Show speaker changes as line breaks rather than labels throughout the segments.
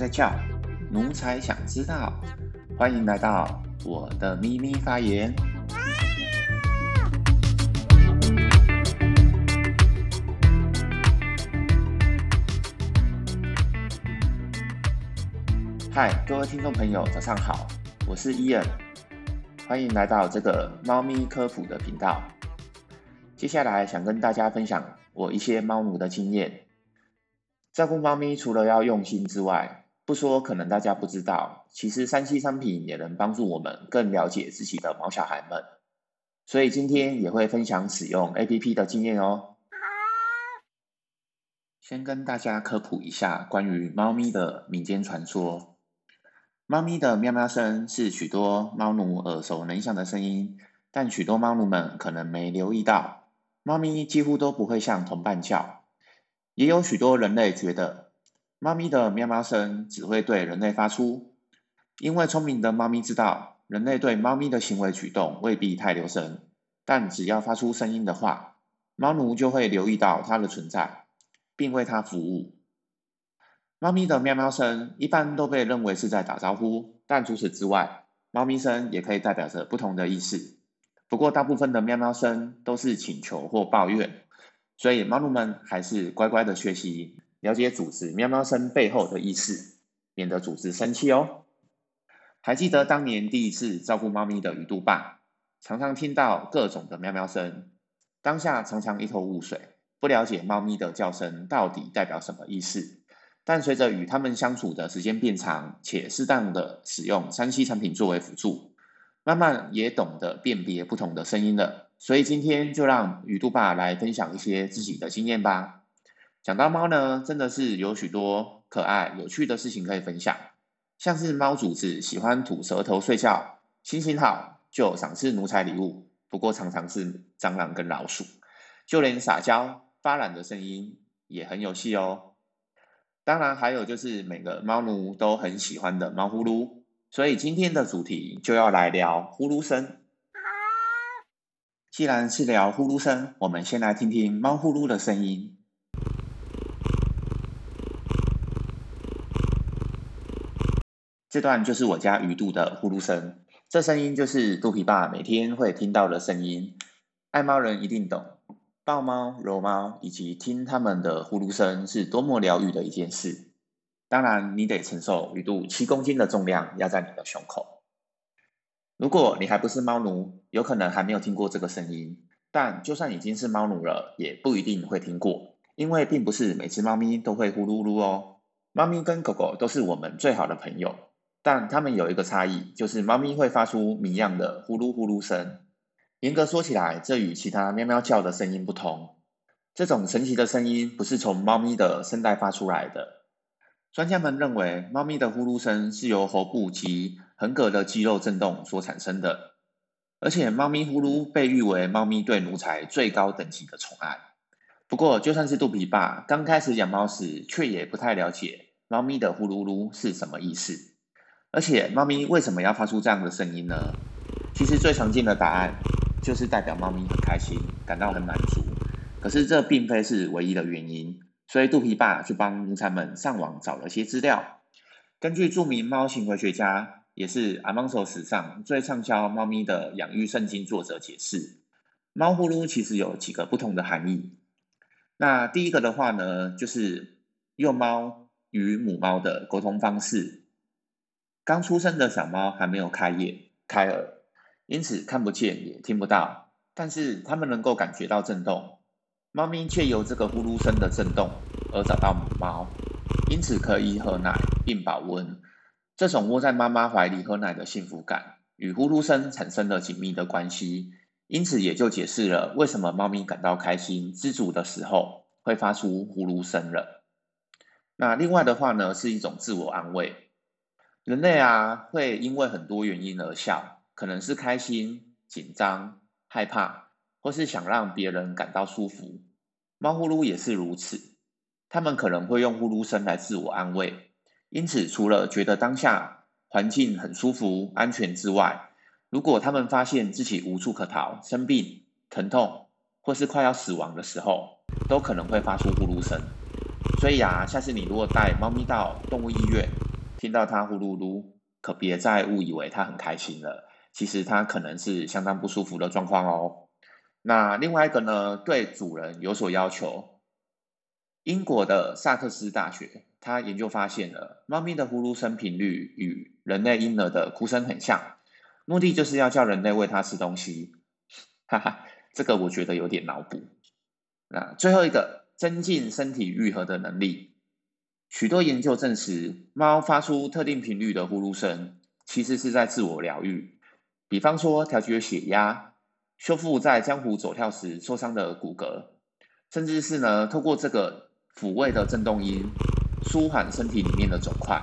在叫，奴才想知道。欢迎来到我的咪咪发言。嗨，各位听众朋友，早上好，我是伊恩，欢迎来到这个猫咪科普的频道。接下来想跟大家分享我一些猫奴的经验。照顾猫咪除了要用心之外，不说可能大家不知道，其实三 C 商品也能帮助我们更了解自己的毛小孩们。所以今天也会分享使用 APP 的经验哦。先跟大家科普一下关于猫咪的民间传说。猫咪的喵喵声是许多猫奴耳熟能详的声音，但许多猫奴们可能没留意到，猫咪几乎都不会向同伴叫。也有许多人类觉得，猫咪的喵喵声只会对人类发出，因为聪明的猫咪知道，人类对猫咪的行为举动未必太留神，但只要发出声音的话，猫奴就会留意到它的存在，并为它服务。猫咪的喵喵声一般都被认为是在打招呼，但除此之外，猫咪声也可以代表着不同的意思。不过，大部分的喵喵声都是请求或抱怨。所以猫奴们还是乖乖的学习，了解组织喵喵声背后的意思，免得组织生气哦。还记得当年第一次照顾猫咪的鱼肚爸，常常听到各种的喵喵声，当下常常一头雾水，不了解猫咪的叫声到底代表什么意思。但随着与他们相处的时间变长，且适当的使用三 C 产品作为辅助，慢慢也懂得辨别不同的声音了。所以今天就让鱼肚爸来分享一些自己的经验吧。讲到猫呢，真的是有许多可爱有趣的事情可以分享，像是猫主子喜欢吐舌头睡觉，心情好就赏赐奴才礼物，不过常常是蟑螂跟老鼠，就连撒娇发懒的声音也很有戏哦。当然还有就是每个猫奴都很喜欢的猫呼噜，所以今天的主题就要来聊呼噜声。既然是聊呼噜声，我们先来听听猫呼噜的声音。这段就是我家鱼肚的呼噜声，这声音就是肚皮爸每天会听到的声音。爱猫人一定懂，抱猫、揉猫以及听他们的呼噜声是多么疗愈的一件事。当然，你得承受鱼肚七公斤的重量压在你的胸口。如果你还不是猫奴，有可能还没有听过这个声音。但就算已经是猫奴了，也不一定会听过，因为并不是每只猫咪都会呼噜噜哦。猫咪跟狗狗都是我们最好的朋友，但它们有一个差异，就是猫咪会发出谜样的呼噜呼噜声。严格说起来，这与其他喵喵叫的声音不同。这种神奇的声音不是从猫咪的声带发出来的。专家们认为，猫咪的呼噜声是由喉部及横膈的肌肉震动所产生的，而且猫咪呼噜被誉为猫咪对奴才最高等级的宠爱。不过，就算是肚皮爸刚开始养猫时，却也不太了解猫咪的呼噜噜是什么意思。而且，猫咪为什么要发出这样的声音呢？其实最常见的答案就是代表猫咪很开心，感到很满足。可是，这并非是唯一的原因。所以肚皮爸去帮奴才们上网找了些资料。根据著名猫行为学家，也是阿芒索史上最畅销猫咪的养育圣经作者解释，猫呼噜其实有几个不同的含义。那第一个的话呢，就是幼猫与母猫的沟通方式。刚出生的小猫还没有开眼、开耳，因此看不见也听不到，但是它们能够感觉到震动。猫咪却由这个呼噜声的震动而找到母猫，因此可以喝奶并保温。这种窝在妈妈怀里喝奶的幸福感，与呼噜声产生了紧密的关系，因此也就解释了为什么猫咪感到开心、知足的时候会发出呼噜声了。那另外的话呢，是一种自我安慰。人类啊，会因为很多原因而笑，可能是开心、紧张、害怕。或是想让别人感到舒服，猫呼噜也是如此。他们可能会用呼噜声来自我安慰。因此，除了觉得当下环境很舒服、安全之外，如果他们发现自己无处可逃、生病、疼痛，或是快要死亡的时候，都可能会发出呼噜声。所以啊，下次你如果带猫咪到动物医院，听到它呼噜噜，可别再误以为它很开心了，其实它可能是相当不舒服的状况哦。那另外一个呢，对主人有所要求。英国的萨克斯大学，他研究发现了，猫咪的呼噜声频率与人类婴儿的哭声很像，目的就是要叫人类喂它吃东西。哈哈，这个我觉得有点脑补。那最后一个，增进身体愈合的能力。许多研究证实，猫发出特定频率的呼噜声，其实是在自我疗愈。比方说，调节血压，修复在江湖走跳时受伤的骨骼，甚至是呢，透过这个。抚慰的震动音，舒缓身体里面的肿块。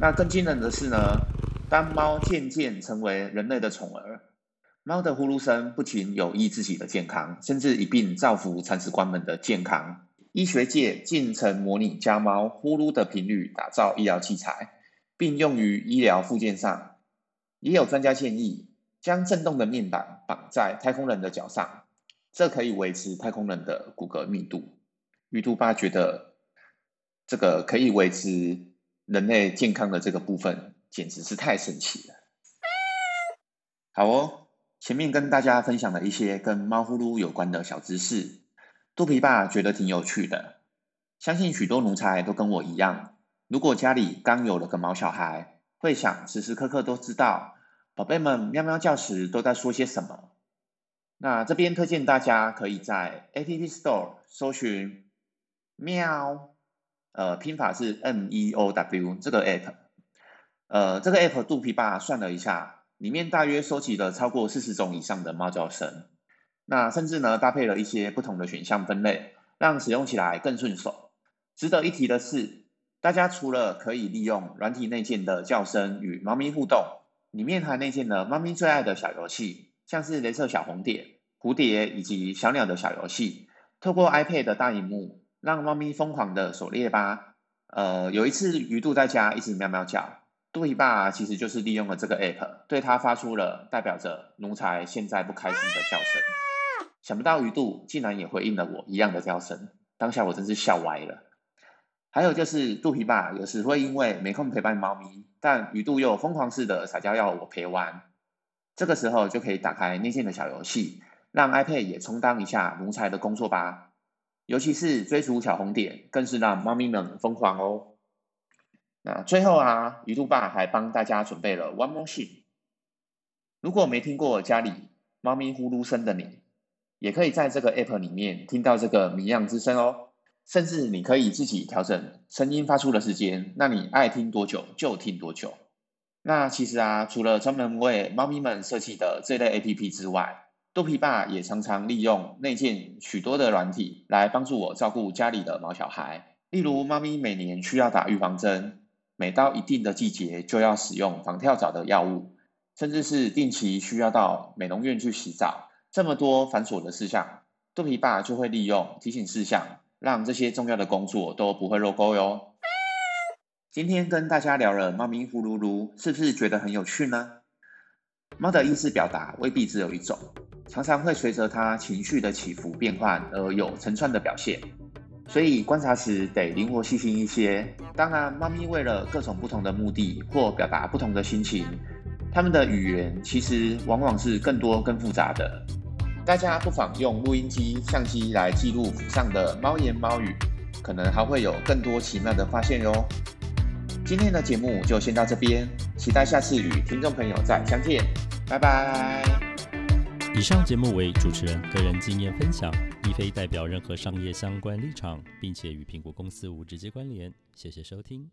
那更惊人的是呢，当猫渐渐成为人类的宠儿，猫的呼噜声不仅有益自己的健康，甚至一并造福铲屎官们的健康。医学界进程模拟家猫呼噜的频率，打造医疗器材，并用于医疗附件上。也有专家建议，将震动的面板绑在太空人的脚上，这可以维持太空人的骨骼密度。鱼兔爸觉得这个可以维持人类健康的这个部分，简直是太神奇了。好哦，前面跟大家分享了一些跟猫呼噜有关的小知识，肚皮爸觉得挺有趣的。相信许多奴才都跟我一样，如果家里刚有了个毛小孩，会想时时刻刻都知道宝贝们喵喵叫时都在说些什么。那这边推荐大家可以在 App Store 搜寻。喵，呃，拼法是 M E O W 这个 app，呃，这个 app 肚皮爸算了一下，里面大约收集了超过四十种以上的猫叫声，那甚至呢搭配了一些不同的选项分类，让使用起来更顺手。值得一提的是，大家除了可以利用软体内建的叫声与猫咪互动，里面还内建了猫咪最爱的小游戏，像是镭射小红点、蝴蝶以及小鸟的小游戏，透过 iPad 的大荧幕。让猫咪疯狂的狩猎吧。呃，有一次鱼肚在家一直喵喵叫，肚皮爸其实就是利用了这个 app，对它发出了代表着奴才现在不开心的叫声。想不到鱼肚竟然也回应了我一样的叫声，当下我真是笑歪了。还有就是肚皮爸有时会因为没空陪伴猫咪，但鱼肚又疯狂似的撒娇要我陪玩，这个时候就可以打开内建的小游戏，让 iPad 也充当一下奴才的工作吧。尤其是追逐小红点，更是让猫咪们疯狂哦。那最后啊，鱼肚爸还帮大家准备了 One More Thing。如果没听过家里猫咪呼噜声的你，也可以在这个 App 里面听到这个谜样之声哦。甚至你可以自己调整声音发出的时间，那你爱听多久就听多久。那其实啊，除了专门为猫咪们设计的这类 APP 之外，肚皮爸也常常利用内建许多的软体来帮助我照顾家里的毛小孩，例如猫咪每年需要打预防针，每到一定的季节就要使用防跳蚤的药物，甚至是定期需要到美容院去洗澡，这么多繁琐的事项，肚皮爸就会利用提醒事项，让这些重要的工作都不会漏钩哟。今天跟大家聊了猫咪呼噜噜，是不是觉得很有趣呢？猫的意思表达未必只有一种。常常会随着它情绪的起伏变换而有成串的表现，所以观察时得灵活细心一些。当然，猫咪为了各种不同的目的或表达不同的心情，它们的语言其实往往是更多更复杂的。大家不妨用录音机、相机来记录府上的猫言猫语，可能还会有更多奇妙的发现哟。今天的节目就先到这边，期待下次与听众朋友再相见，拜拜。
以上节目为主持人个人经验分享，亦非代表任何商业相关立场，并且与苹果公司无直接关联。谢谢收听。